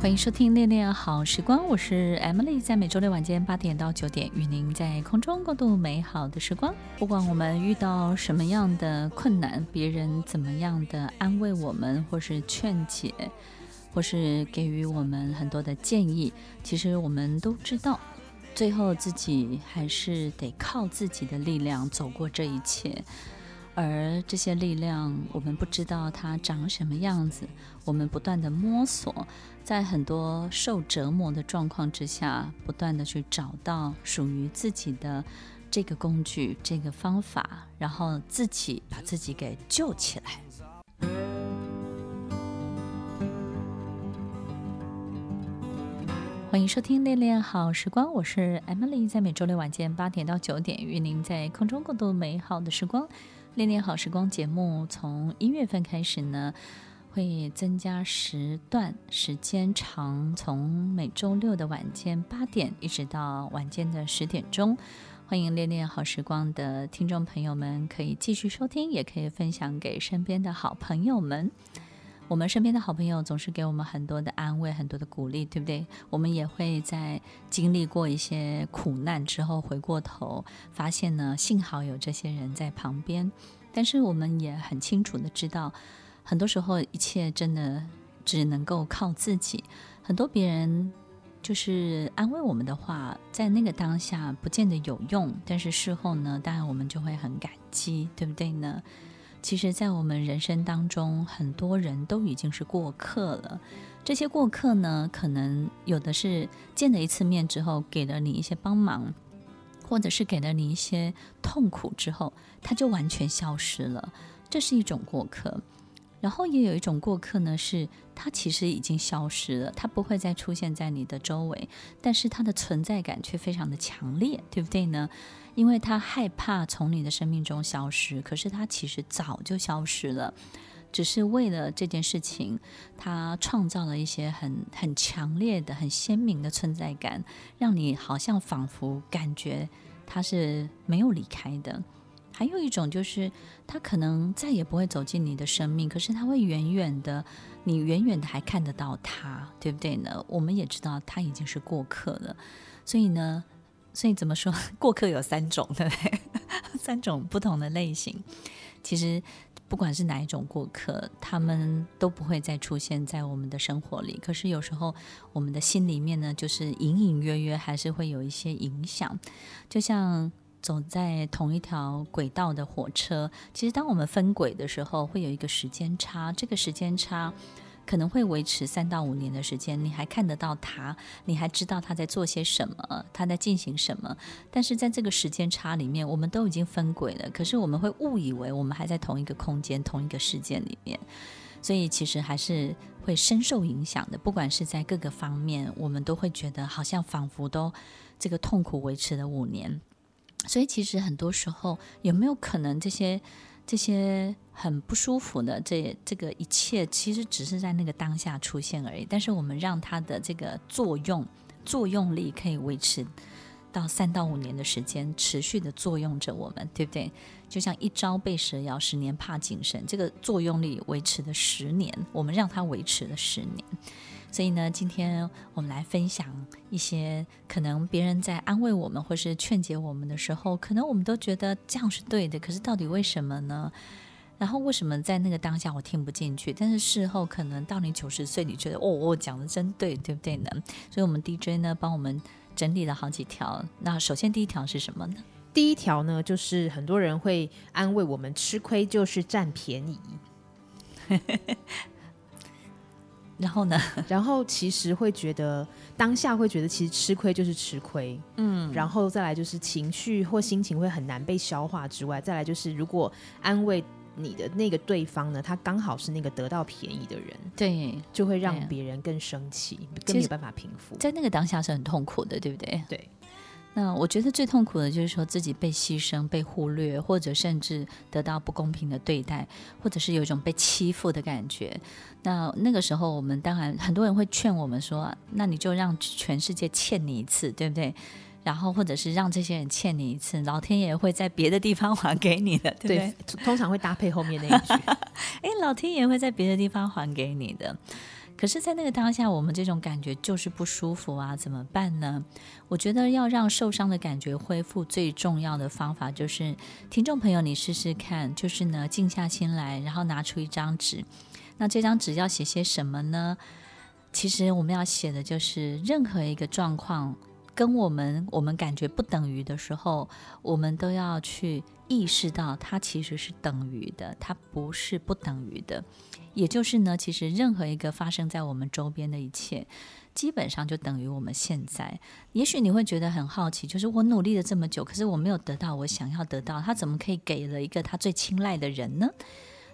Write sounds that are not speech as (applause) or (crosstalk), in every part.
欢迎收听《恋恋好时光》，我是 Emily，在每周六晚间八点到九点，与您在空中共度美好的时光。不管我们遇到什么样的困难，别人怎么样的安慰我们，或是劝解，或是给予我们很多的建议，其实我们都知道，最后自己还是得靠自己的力量走过这一切。而这些力量，我们不知道它长什么样子。我们不断地摸索，在很多受折磨的状况之下，不断地去找到属于自己的这个工具、这个方法，然后自己把自己给救起来。欢迎收听《恋恋好时光》，我是 Emily，在每周六晚间八点到九点，与您在空中共度美好的时光。恋恋好时光节目从一月份开始呢，会增加时段，时间长，从每周六的晚间八点一直到晚间的十点钟。欢迎恋恋好时光的听众朋友们可以继续收听，也可以分享给身边的好朋友们。我们身边的好朋友总是给我们很多的安慰，很多的鼓励，对不对？我们也会在经历过一些苦难之后，回过头发现呢，幸好有这些人在旁边。但是我们也很清楚的知道，很多时候一切真的只能够靠自己。很多别人就是安慰我们的话，在那个当下不见得有用，但是事后呢，当然我们就会很感激，对不对呢？其实，在我们人生当中，很多人都已经是过客了。这些过客呢，可能有的是见了一次面之后，给了你一些帮忙，或者是给了你一些痛苦之后，他就完全消失了。这是一种过客。然后也有一种过客呢，是他其实已经消失了，他不会再出现在你的周围，但是他的存在感却非常的强烈，对不对呢？因为他害怕从你的生命中消失，可是他其实早就消失了，只是为了这件事情，他创造了一些很很强烈的、很鲜明的存在感，让你好像仿佛感觉他是没有离开的。还有一种就是，他可能再也不会走进你的生命，可是他会远远的，你远远的还看得到他，对不对呢？我们也知道他已经是过客了，所以呢。所以怎么说，(laughs) 过客有三种，对不对？三种不同的类型。其实不管是哪一种过客，他们都不会再出现在我们的生活里。可是有时候我们的心里面呢，就是隐隐约约还是会有一些影响。就像走在同一条轨道的火车，其实当我们分轨的时候，会有一个时间差。这个时间差。可能会维持三到五年的时间，你还看得到他，你还知道他在做些什么，他在进行什么。但是在这个时间差里面，我们都已经分轨了，可是我们会误以为我们还在同一个空间、同一个时间里面，所以其实还是会深受影响的。不管是在各个方面，我们都会觉得好像仿佛都这个痛苦维持了五年。所以其实很多时候，有没有可能这些？这些很不舒服的这这个一切，其实只是在那个当下出现而已。但是我们让它的这个作用作用力可以维持到三到五年的时间，持续的作用着我们，对不对？就像一朝被蛇咬，十年怕井绳，这个作用力维持了十年，我们让它维持了十年。所以呢，今天我们来分享一些可能别人在安慰我们或是劝解我们的时候，可能我们都觉得这样是对的，可是到底为什么呢？然后为什么在那个当下我听不进去？但是事后可能到你九十岁，你觉得哦，我讲的真对，对不对呢？所以，我们 DJ 呢帮我们整理了好几条。那首先第一条是什么呢？第一条呢，就是很多人会安慰我们，吃亏就是占便宜。(laughs) 然后呢？(laughs) 然后其实会觉得当下会觉得其实吃亏就是吃亏，嗯，然后再来就是情绪或心情会很难被消化之外，再来就是如果安慰你的那个对方呢，他刚好是那个得到便宜的人，对，就会让别人更生气，更没有办法平复，在那个当下是很痛苦的，对不对？对。那我觉得最痛苦的就是说自己被牺牲、被忽略，或者甚至得到不公平的对待，或者是有一种被欺负的感觉。那那个时候，我们当然很多人会劝我们说：“那你就让全世界欠你一次，对不对？”然后或者是让这些人欠你一次，老天爷会在别的地方 (laughs) 还给你的，对不对？对，通常会搭配后面那一句：“ (laughs) 哎，老天爷会在别的地方还给你的。”可是，在那个当下，我们这种感觉就是不舒服啊，怎么办呢？我觉得要让受伤的感觉恢复，最重要的方法就是，听众朋友，你试试看，就是呢，静下心来，然后拿出一张纸。那这张纸要写些什么呢？其实我们要写的就是，任何一个状况跟我们我们感觉不等于的时候，我们都要去意识到，它其实是等于的，它不是不等于的。也就是呢，其实任何一个发生在我们周边的一切，基本上就等于我们现在。也许你会觉得很好奇，就是我努力了这么久，可是我没有得到我想要得到，他怎么可以给了一个他最青睐的人呢？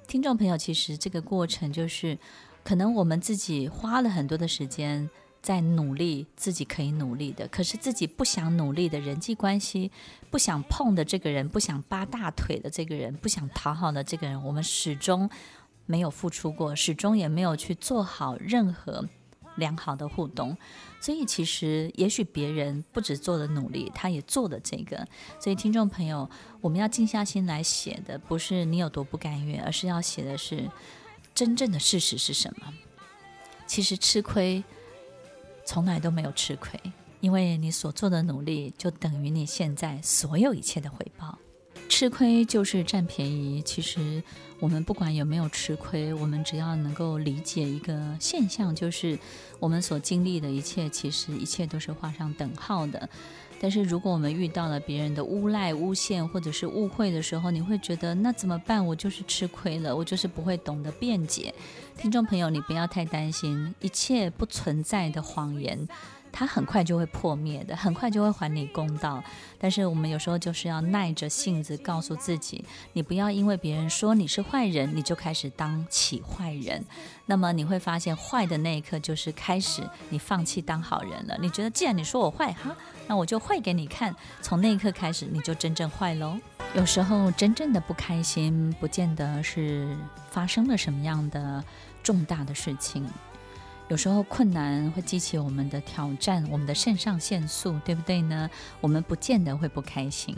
听众朋友，其实这个过程就是，可能我们自己花了很多的时间在努力自己可以努力的，可是自己不想努力的人际关系，不想碰的这个人，不想扒大腿的这个人，不想讨好的这个人，我们始终。没有付出过，始终也没有去做好任何良好的互动，所以其实也许别人不止做了努力，他也做了这个。所以听众朋友，我们要静下心来写的，不是你有多不甘愿，而是要写的是真正的事实是什么。其实吃亏从来都没有吃亏，因为你所做的努力就等于你现在所有一切的回报。吃亏就是占便宜。其实我们不管有没有吃亏，我们只要能够理解一个现象，就是我们所经历的一切，其实一切都是画上等号的。但是如果我们遇到了别人的诬赖、诬陷或者是误会的时候，你会觉得那怎么办？我就是吃亏了，我就是不会懂得辩解。听众朋友，你不要太担心，一切不存在的谎言。它很快就会破灭的，很快就会还你公道。但是我们有时候就是要耐着性子告诉自己，你不要因为别人说你是坏人，你就开始当起坏人。那么你会发现，坏的那一刻就是开始你放弃当好人了。你觉得既然你说我坏哈，那我就坏给你看。从那一刻开始，你就真正坏喽。有时候真正的不开心，不见得是发生了什么样的重大的事情。有时候困难会激起我们的挑战，我们的肾上腺素，对不对呢？我们不见得会不开心。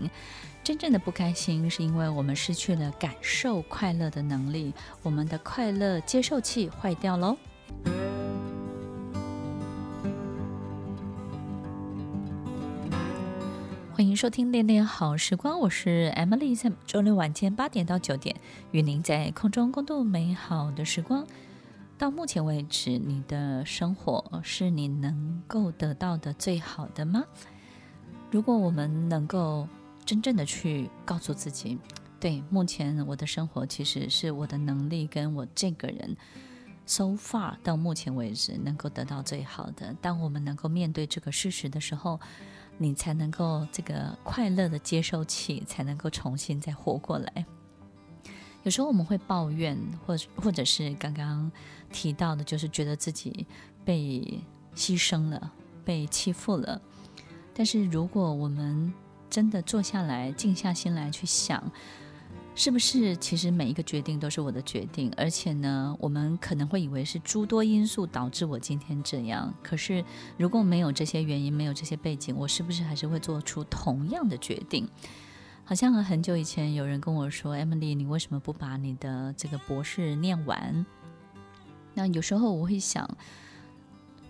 真正的不开心，是因为我们失去了感受快乐的能力，我们的快乐接受器坏掉喽。欢迎收听《恋恋好时光》，我是 Emily，在周六晚间八点到九点，与您在空中共度美好的时光。到目前为止，你的生活是你能够得到的最好的吗？如果我们能够真正的去告诉自己，对，目前我的生活其实是我的能力跟我这个人 so far 到目前为止能够得到最好的。当我们能够面对这个事实的时候，你才能够这个快乐的接受器才能够重新再活过来。有时候我们会抱怨，或或者是刚刚提到的，就是觉得自己被牺牲了，被欺负了。但是如果我们真的坐下来，静下心来去想，是不是其实每一个决定都是我的决定？而且呢，我们可能会以为是诸多因素导致我今天这样。可是如果没有这些原因，没有这些背景，我是不是还是会做出同样的决定？好像很久以前有人跟我说：“Emily，你为什么不把你的这个博士念完？”那有时候我会想，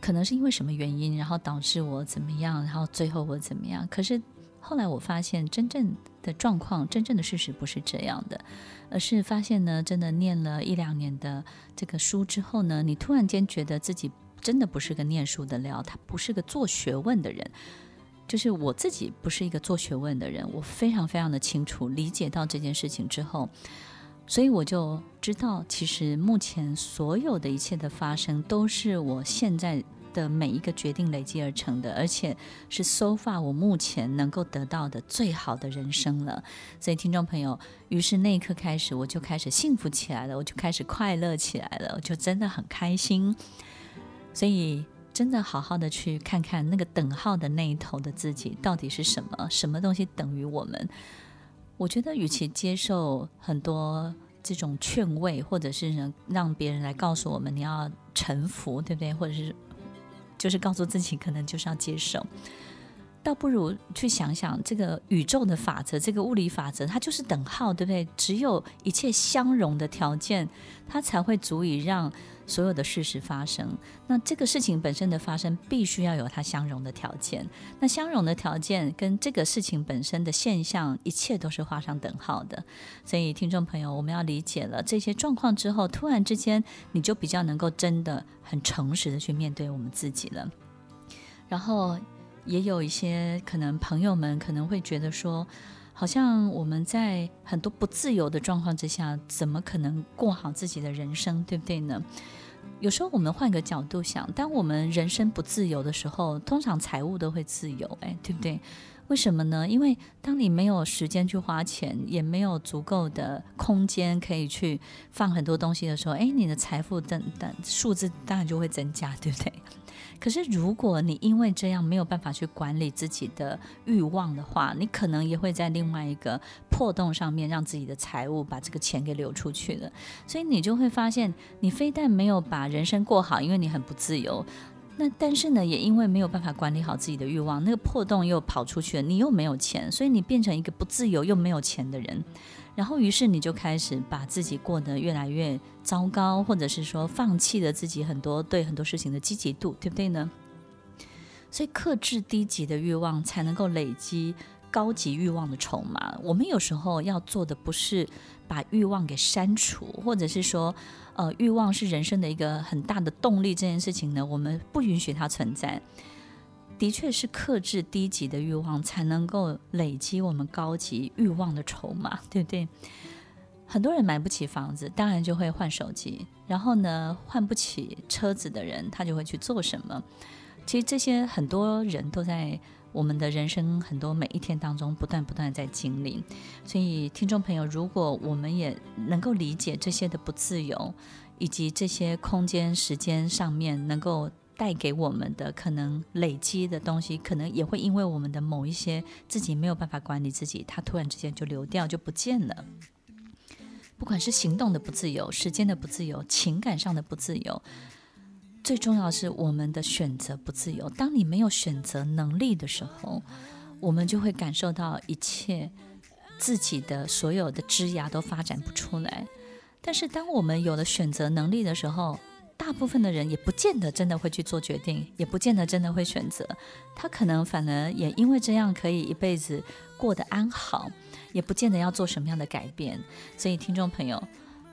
可能是因为什么原因，然后导致我怎么样，然后最后我怎么样。可是后来我发现，真正的状况，真正的事实不是这样的，而是发现呢，真的念了一两年的这个书之后呢，你突然间觉得自己真的不是个念书的料，他不是个做学问的人。就是我自己不是一个做学问的人，我非常非常的清楚理解到这件事情之后，所以我就知道，其实目前所有的一切的发生，都是我现在的每一个决定累积而成的，而且是 so far 我目前能够得到的最好的人生了。所以听众朋友，于是那一刻开始，我就开始幸福起来了，我就开始快乐起来了，我就真的很开心。所以。真的好好的去看看那个等号的那一头的自己到底是什么，什么东西等于我们？我觉得，与其接受很多这种劝慰，或者是让别人来告诉我们你要臣服，对不对？或者是就是告诉自己可能就是要接受。倒不如去想想这个宇宙的法则，这个物理法则，它就是等号，对不对？只有一切相容的条件，它才会足以让所有的事实发生。那这个事情本身的发生，必须要有它相容的条件。那相容的条件跟这个事情本身的现象，一切都是画上等号的。所以，听众朋友，我们要理解了这些状况之后，突然之间，你就比较能够真的很诚实的去面对我们自己了。然后。也有一些可能朋友们可能会觉得说，好像我们在很多不自由的状况之下，怎么可能过好自己的人生，对不对呢？有时候我们换个角度想，当我们人生不自由的时候，通常财务都会自由，哎，对不对？为什么呢？因为当你没有时间去花钱，也没有足够的空间可以去放很多东西的时候，哎，你的财富等等数字当然就会增加，对不对？可是，如果你因为这样没有办法去管理自己的欲望的话，你可能也会在另外一个破洞上面让自己的财务把这个钱给流出去了。所以你就会发现，你非但没有把人生过好，因为你很不自由。那但是呢，也因为没有办法管理好自己的欲望，那个破洞又跑出去了，你又没有钱，所以你变成一个不自由又没有钱的人。然后，于是你就开始把自己过得越来越糟糕，或者是说放弃了自己很多对很多事情的积极度，对不对呢？所以，克制低级的欲望，才能够累积高级欲望的筹码。我们有时候要做的不是把欲望给删除，或者是说，呃，欲望是人生的一个很大的动力，这件事情呢，我们不允许它存在。的确是克制低级的欲望，才能够累积我们高级欲望的筹码，(laughs) 对不对？很多人买不起房子，当然就会换手机。然后呢，换不起车子的人，他就会去做什么？其实这些很多人都在我们的人生很多每一天当中不断不断在经历。所以，听众朋友，如果我们也能够理解这些的不自由，以及这些空间时间上面能够。带给我们的可能累积的东西，可能也会因为我们的某一些自己没有办法管理自己，它突然之间就流掉，就不见了。不管是行动的不自由、时间的不自由、情感上的不自由，最重要是我们的选择不自由。当你没有选择能力的时候，我们就会感受到一切自己的所有的枝芽都发展不出来。但是当我们有了选择能力的时候，大部分的人也不见得真的会去做决定，也不见得真的会选择。他可能反而也因为这样可以一辈子过得安好，也不见得要做什么样的改变。所以，听众朋友，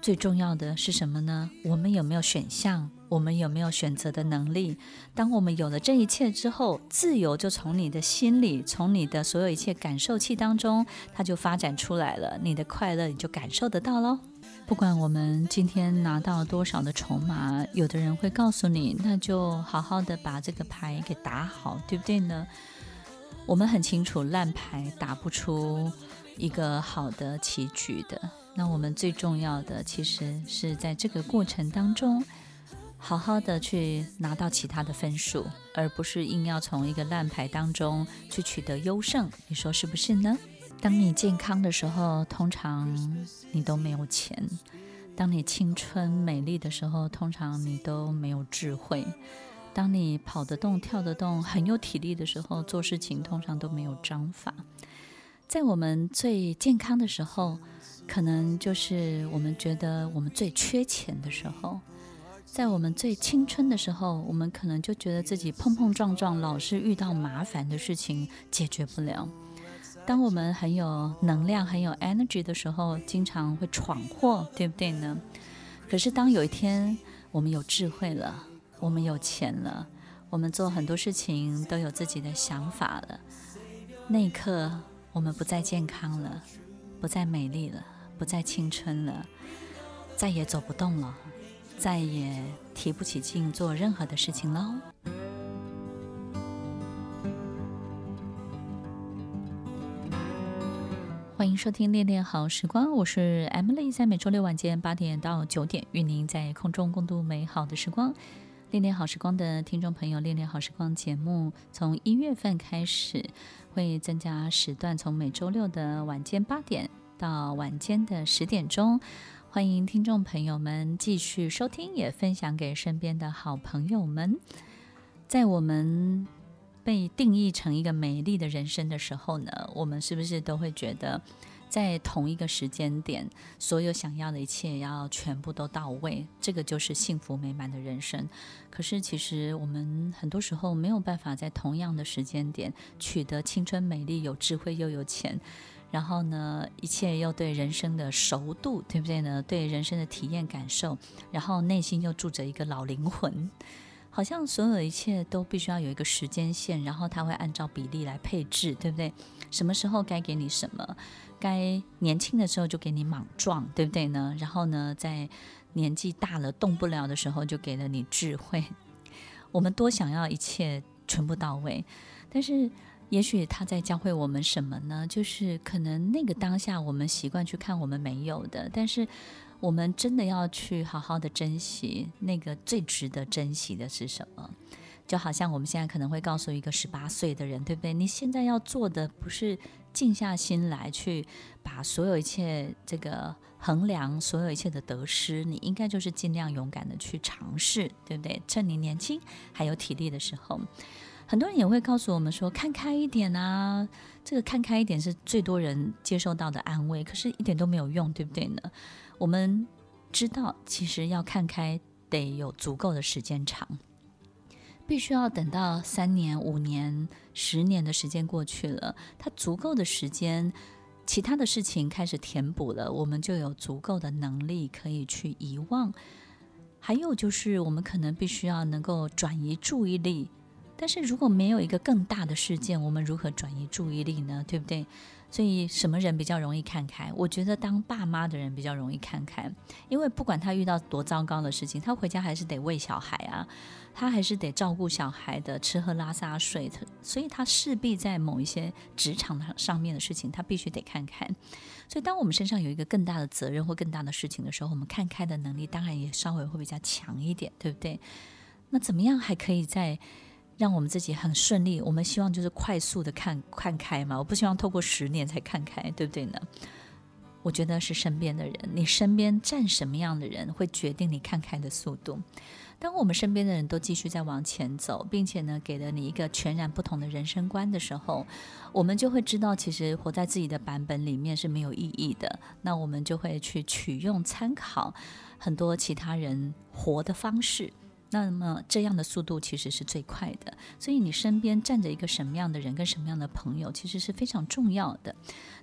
最重要的是什么呢？我们有没有选项？我们有没有选择的能力？当我们有了这一切之后，自由就从你的心里，从你的所有一切感受器当中，它就发展出来了。你的快乐你就感受得到喽。不管我们今天拿到多少的筹码，有的人会告诉你，那就好好的把这个牌给打好，对不对呢？我们很清楚，烂牌打不出一个好的棋局的。那我们最重要的，其实是在这个过程当中，好好的去拿到其他的分数，而不是硬要从一个烂牌当中去取得优胜。你说是不是呢？当你健康的时候，通常你都没有钱；当你青春美丽的时候，通常你都没有智慧；当你跑得动、跳得动、很有体力的时候，做事情通常都没有章法。在我们最健康的时候，可能就是我们觉得我们最缺钱的时候；在我们最青春的时候，我们可能就觉得自己碰碰撞撞，老是遇到麻烦的事情解决不了。当我们很有能量、很有 energy 的时候，经常会闯祸，对不对呢？可是当有一天我们有智慧了，我们有钱了，我们做很多事情都有自己的想法了，那一刻我们不再健康了，不再美丽了，不再青春了，再也走不动了，再也提不起劲做任何的事情喽。收听《恋恋好时光》，我是 Emily，在每周六晚间八点到九点，与您在空中共度美好的时光。恋恋好时光的听众朋友，恋恋好时光节目从一月份开始会增加时段，从每周六的晚间八点到晚间的十点钟，欢迎听众朋友们继续收听，也分享给身边的好朋友们。在我们被定义成一个美丽的人生的时候呢，我们是不是都会觉得？在同一个时间点，所有想要的一切要全部都到位，这个就是幸福美满的人生。可是，其实我们很多时候没有办法在同样的时间点取得青春、美丽、有智慧又有钱，然后呢，一切又对人生的熟度，对不对呢？对人生的体验感受，然后内心又住着一个老灵魂，好像所有的一切都必须要有一个时间线，然后它会按照比例来配置，对不对？什么时候该给你什么？该年轻的时候就给你莽撞，对不对呢？然后呢，在年纪大了动不了的时候，就给了你智慧。(laughs) 我们多想要一切全部到位，但是也许他在教会我们什么呢？就是可能那个当下我们习惯去看我们没有的，但是我们真的要去好好的珍惜那个最值得珍惜的是什么？就好像我们现在可能会告诉一个十八岁的人，对不对？你现在要做的不是。静下心来，去把所有一切这个衡量所有一切的得失，你应该就是尽量勇敢的去尝试，对不对？趁你年轻还有体力的时候，很多人也会告诉我们说，看开一点啊，这个看开一点是最多人接受到的安慰，可是一点都没有用，对不对呢？我们知道，其实要看开，得有足够的时间长。必须要等到三年、五年、十年的时间过去了，它足够的时间，其他的事情开始填补了，我们就有足够的能力可以去遗忘。还有就是，我们可能必须要能够转移注意力。但是如果没有一个更大的事件，我们如何转移注意力呢？对不对？所以什么人比较容易看开？我觉得当爸妈的人比较容易看开，因为不管他遇到多糟糕的事情，他回家还是得喂小孩啊，他还是得照顾小孩的吃喝拉撒睡，所以他势必在某一些职场上面的事情，他必须得看开。所以当我们身上有一个更大的责任或更大的事情的时候，我们看开的能力当然也稍微会比较强一点，对不对？那怎么样还可以在？让我们自己很顺利，我们希望就是快速的看看开嘛，我不希望透过十年才看开，对不对呢？我觉得是身边的人，你身边站什么样的人，会决定你看开的速度。当我们身边的人都继续在往前走，并且呢，给了你一个全然不同的人生观的时候，我们就会知道，其实活在自己的版本里面是没有意义的。那我们就会去取用参考很多其他人活的方式。那么这样的速度其实是最快的，所以你身边站着一个什么样的人，跟什么样的朋友，其实是非常重要的。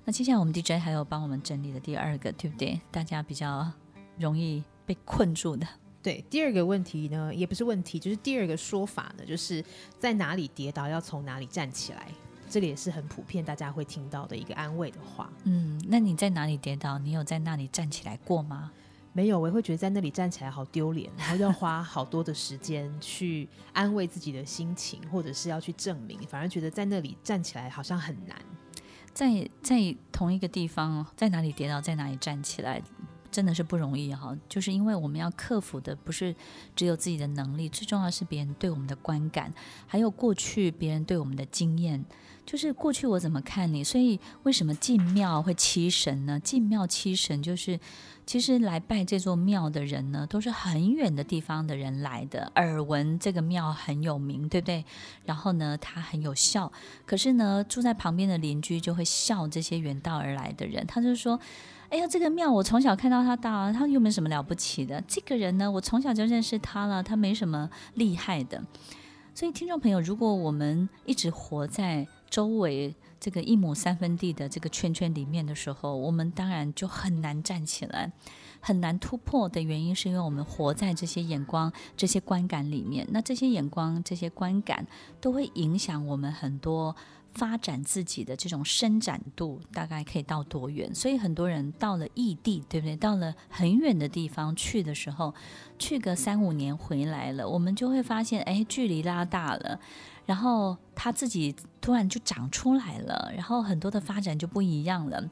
那接下来我们 DJ 还有帮我们整理的第二个，对不对？大家比较容易被困住的。对，第二个问题呢，也不是问题，就是第二个说法呢，就是在哪里跌倒要从哪里站起来，这里也是很普遍大家会听到的一个安慰的话。嗯，那你在哪里跌倒？你有在那里站起来过吗？没有，我会觉得在那里站起来好丢脸，然后要花好多的时间去安慰自己的心情，或者是要去证明，反而觉得在那里站起来好像很难。在在同一个地方，在哪里跌倒，在哪里站起来，真的是不容易哈。就是因为我们要克服的不是只有自己的能力，最重要是别人对我们的观感，还有过去别人对我们的经验。就是过去我怎么看你，所以为什么进庙会七神呢？进庙七神就是，其实来拜这座庙的人呢，都是很远的地方的人来的，耳闻这个庙很有名，对不对？然后呢，他很有效，可是呢，住在旁边的邻居就会笑这些远道而来的人，他就说：“哎呀，这个庙我从小看到他大，他又没什么了不起的。这个人呢，我从小就认识他了，他没什么厉害的。”所以，听众朋友，如果我们一直活在周围这个一亩三分地的这个圈圈里面的时候，我们当然就很难站起来，很难突破的原因，是因为我们活在这些眼光、这些观感里面。那这些眼光、这些观感都会影响我们很多发展自己的这种伸展度，大概可以到多远？所以很多人到了异地，对不对？到了很远的地方去的时候，去个三五年回来了，我们就会发现，哎，距离拉大了。然后他自己突然就长出来了，然后很多的发展就不一样了。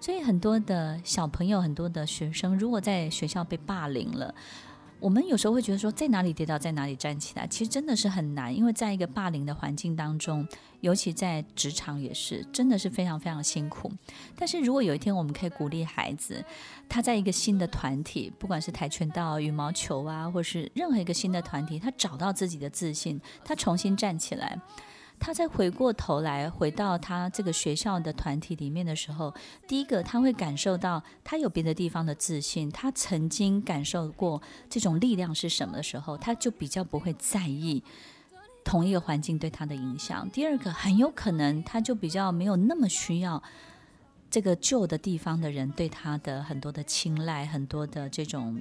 所以很多的小朋友、很多的学生，如果在学校被霸凌了，我们有时候会觉得说，在哪里跌倒，在哪里站起来，其实真的是很难，因为在一个霸凌的环境当中，尤其在职场也是，真的是非常非常辛苦。但是如果有一天我们可以鼓励孩子，他在一个新的团体，不管是跆拳道、羽毛球啊，或是任何一个新的团体，他找到自己的自信，他重新站起来。他再回过头来，回到他这个学校的团体里面的时候，第一个他会感受到他有别的地方的自信，他曾经感受过这种力量是什么的时候，他就比较不会在意同一个环境对他的影响。第二个，很有可能他就比较没有那么需要这个旧的地方的人对他的很多的青睐、很多的这种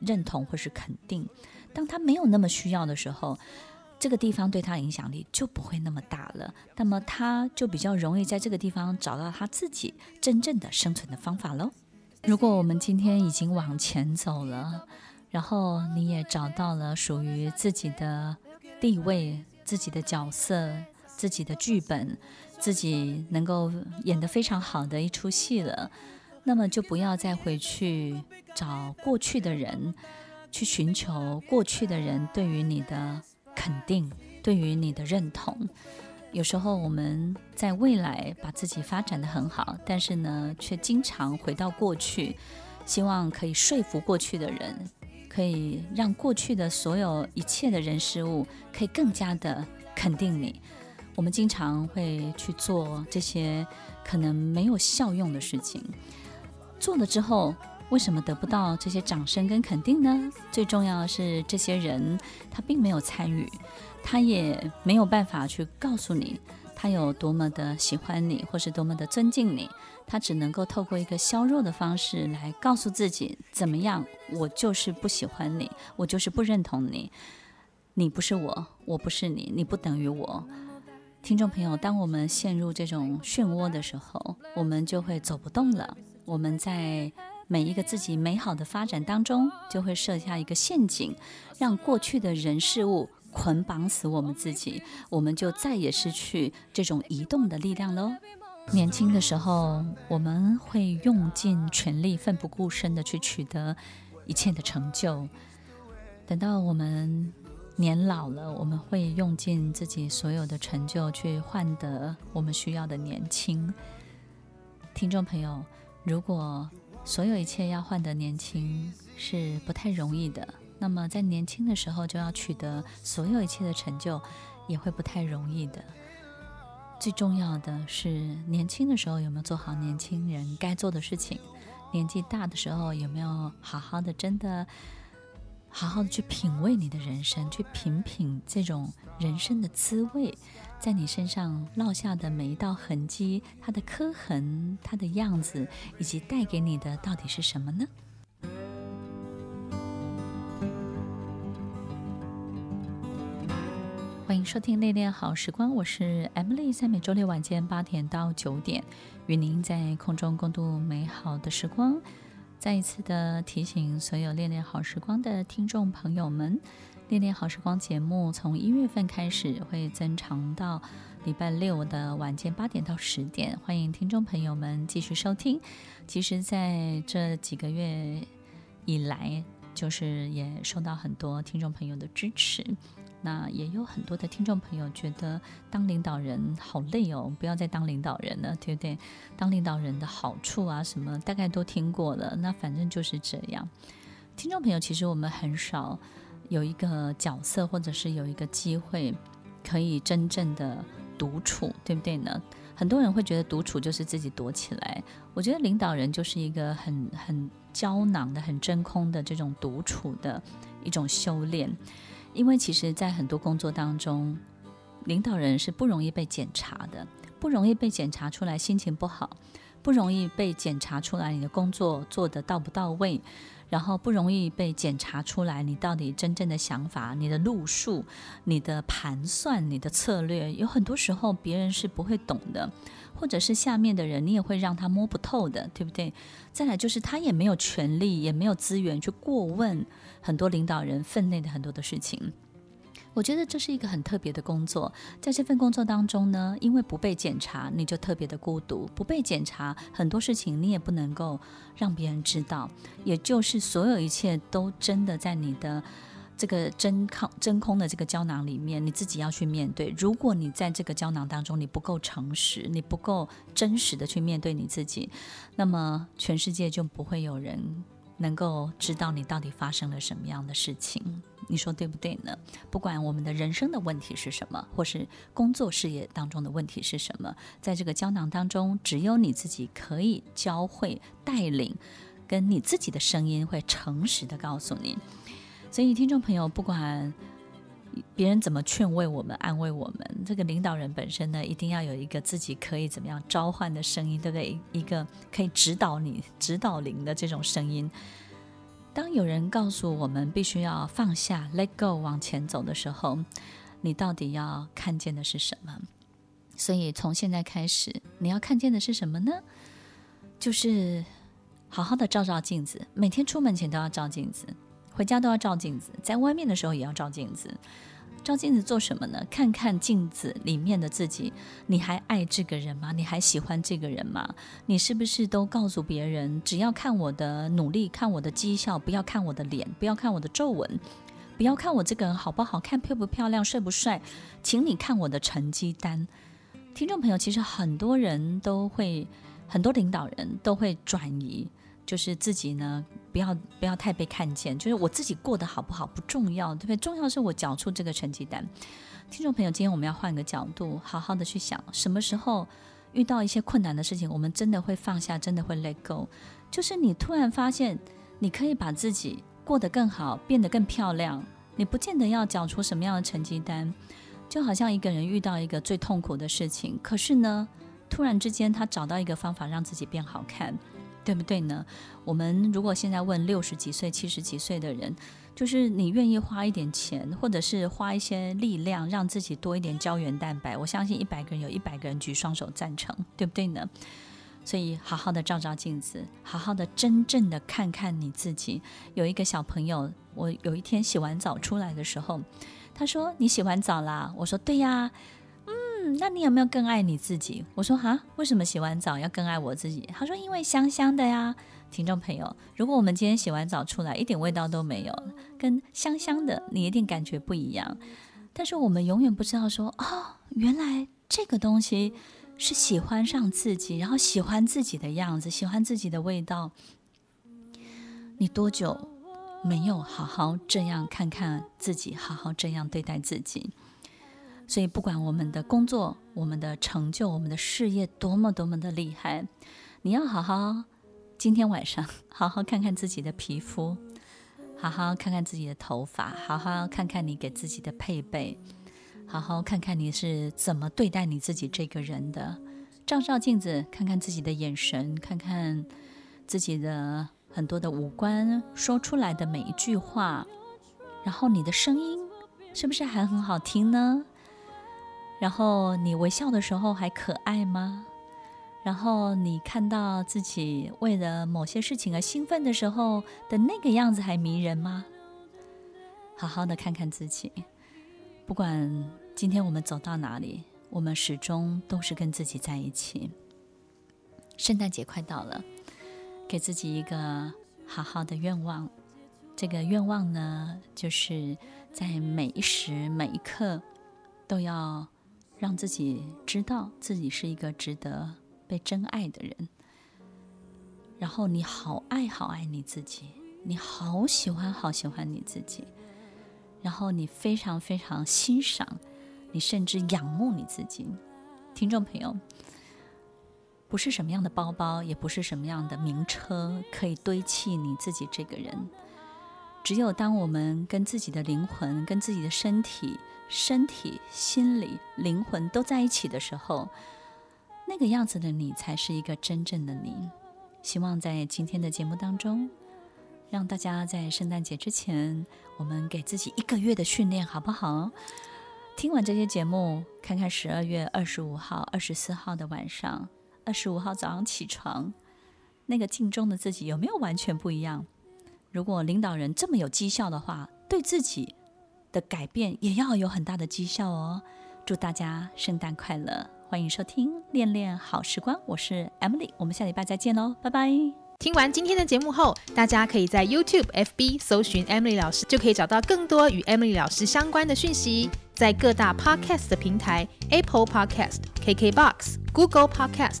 认同或是肯定。当他没有那么需要的时候，这个地方对他影响力就不会那么大了，那么他就比较容易在这个地方找到他自己真正的生存的方法喽。如果我们今天已经往前走了，然后你也找到了属于自己的地位、自己的角色、自己的剧本，自己能够演得非常好的一出戏了，那么就不要再回去找过去的人，去寻求过去的人对于你的。肯定对于你的认同，有时候我们在未来把自己发展得很好，但是呢，却经常回到过去，希望可以说服过去的人，可以让过去的所有一切的人事物可以更加的肯定你。我们经常会去做这些可能没有效用的事情，做了之后。为什么得不到这些掌声跟肯定呢？最重要的是，这些人他并没有参与，他也没有办法去告诉你他有多么的喜欢你，或是多么的尊敬你。他只能够透过一个削弱的方式来告诉自己：怎么样，我就是不喜欢你，我就是不认同你，你不是我，我不是你，你不等于我。听众朋友，当我们陷入这种漩涡的时候，我们就会走不动了。我们在。每一个自己美好的发展当中，就会设下一个陷阱，让过去的人事物捆绑死我们自己，我们就再也失去这种移动的力量喽。年轻的时候，我们会用尽全力、奋不顾身的去取得一切的成就；等到我们年老了，我们会用尽自己所有的成就去换得我们需要的年轻。听众朋友，如果所有一切要换得年轻是不太容易的，那么在年轻的时候就要取得所有一切的成就，也会不太容易的。最重要的是年轻的时候有没有做好年轻人该做的事情，年纪大的时候有没有好好的真的好好的去品味你的人生，去品品这种人生的滋味。在你身上烙下的每一道痕迹，它的刻痕，它的样子，以及带给你的到底是什么呢？欢迎收听《恋恋好时光》，我是 Emily，在每周六晚间八点到九点，与您在空中共度美好的时光。再一次的提醒所有《恋恋好时光》的听众朋友们。恋恋好时光节目从一月份开始会增长到礼拜六的晚间八点到十点，欢迎听众朋友们继续收听。其实，在这几个月以来，就是也受到很多听众朋友的支持。那也有很多的听众朋友觉得当领导人好累哦，不要再当领导人了，对不对？当领导人的好处啊，什么大概都听过了。那反正就是这样。听众朋友，其实我们很少。有一个角色，或者是有一个机会，可以真正的独处，对不对呢？很多人会觉得独处就是自己躲起来。我觉得领导人就是一个很很胶囊的、很真空的这种独处的一种修炼。因为其实，在很多工作当中，领导人是不容易被检查的，不容易被检查出来心情不好，不容易被检查出来你的工作做得到不到位。然后不容易被检查出来，你到底真正的想法、你的路数、你的盘算、你的策略，有很多时候别人是不会懂的，或者是下面的人你也会让他摸不透的，对不对？再来就是他也没有权利，也没有资源去过问很多领导人分内的很多的事情，我觉得这是一个很特别的工作，在这份工作当中呢，因为不被检查，你就特别的孤独；不被检查，很多事情你也不能够让别人知道，也就是所有一切都真的在你的这个真空真空的这个胶囊里面，你自己要去面对。如果你在这个胶囊当中，你不够诚实，你不够真实的去面对你自己，那么全世界就不会有人。能够知道你到底发生了什么样的事情，你说对不对呢？不管我们的人生的问题是什么，或是工作事业当中的问题是什么，在这个胶囊当中，只有你自己可以教会、带领，跟你自己的声音会诚实的告诉你。所以，听众朋友，不管。别人怎么劝慰我们、安慰我们？这个领导人本身呢，一定要有一个自己可以怎么样召唤的声音，对不对？一个可以指导你、指导灵的这种声音。当有人告诉我们必须要放下、let go 往前走的时候，你到底要看见的是什么？所以从现在开始，你要看见的是什么呢？就是好好的照照镜子，每天出门前都要照镜子。回家都要照镜子，在外面的时候也要照镜子。照镜子做什么呢？看看镜子里面的自己，你还爱这个人吗？你还喜欢这个人吗？你是不是都告诉别人，只要看我的努力，看我的绩效，不要看我的脸，不要看我的皱纹，不要看我这个人好不好看，漂不漂亮，帅不帅，请你看我的成绩单。听众朋友，其实很多人都会，很多领导人都会转移。就是自己呢，不要不要太被看见。就是我自己过得好不好不重要，对不对？重要是我缴出这个成绩单。听众朋友，今天我们要换个角度，好好的去想，什么时候遇到一些困难的事情，我们真的会放下，真的会 let go。就是你突然发现，你可以把自己过得更好，变得更漂亮。你不见得要缴出什么样的成绩单，就好像一个人遇到一个最痛苦的事情，可是呢，突然之间他找到一个方法让自己变好看。对不对呢？我们如果现在问六十几岁、七十几岁的人，就是你愿意花一点钱，或者是花一些力量，让自己多一点胶原蛋白，我相信一百个人有一百个人举双手赞成，对不对呢？所以好好的照照镜子，好好的真正的看看你自己。有一个小朋友，我有一天洗完澡出来的时候，他说：“你洗完澡啦？”我说：“对呀。”嗯，那你有没有更爱你自己？我说哈，为什么洗完澡要更爱我自己？他说因为香香的呀。听众朋友，如果我们今天洗完澡出来一点味道都没有，跟香香的，你一定感觉不一样。但是我们永远不知道说，哦，原来这个东西是喜欢上自己，然后喜欢自己的样子，喜欢自己的味道。你多久没有好好这样看看自己，好好这样对待自己？所以，不管我们的工作、我们的成就、我们的事业多么多么的厉害，你要好好今天晚上好好看看自己的皮肤，好好看看自己的头发，好好看看你给自己的配备，好好看看你是怎么对待你自己这个人的。照照镜子，看看自己的眼神，看看自己的很多的五官，说出来的每一句话，然后你的声音是不是还很好听呢？然后你微笑的时候还可爱吗？然后你看到自己为了某些事情而兴奋的时候的那个样子还迷人吗？好好的看看自己，不管今天我们走到哪里，我们始终都是跟自己在一起。圣诞节快到了，给自己一个好好的愿望。这个愿望呢，就是在每一时每一刻都要。让自己知道自己是一个值得被真爱的人，然后你好爱好爱你自己，你好喜欢好喜欢你自己，然后你非常非常欣赏，你甚至仰慕你自己。听众朋友，不是什么样的包包，也不是什么样的名车可以堆砌你自己这个人。只有当我们跟自己的灵魂、跟自己的身体、身体、心理、灵魂都在一起的时候，那个样子的你才是一个真正的你。希望在今天的节目当中，让大家在圣诞节之前，我们给自己一个月的训练，好不好？听完这些节目，看看十二月二十五号、二十四号的晚上，二十五号早上起床，那个镜中的自己有没有完全不一样？如果领导人这么有绩效的话，对自己的改变也要有很大的绩效哦。祝大家圣诞快乐！欢迎收听《恋恋好时光》，我是 Emily，我们下礼拜再见喽，拜拜。听完今天的节目后，大家可以在 YouTube、FB 搜寻 Emily 老师，就可以找到更多与 Emily 老师相关的讯息。在各大 Podcast 的平台，Apple Podcast、KKBox、Google Podcast、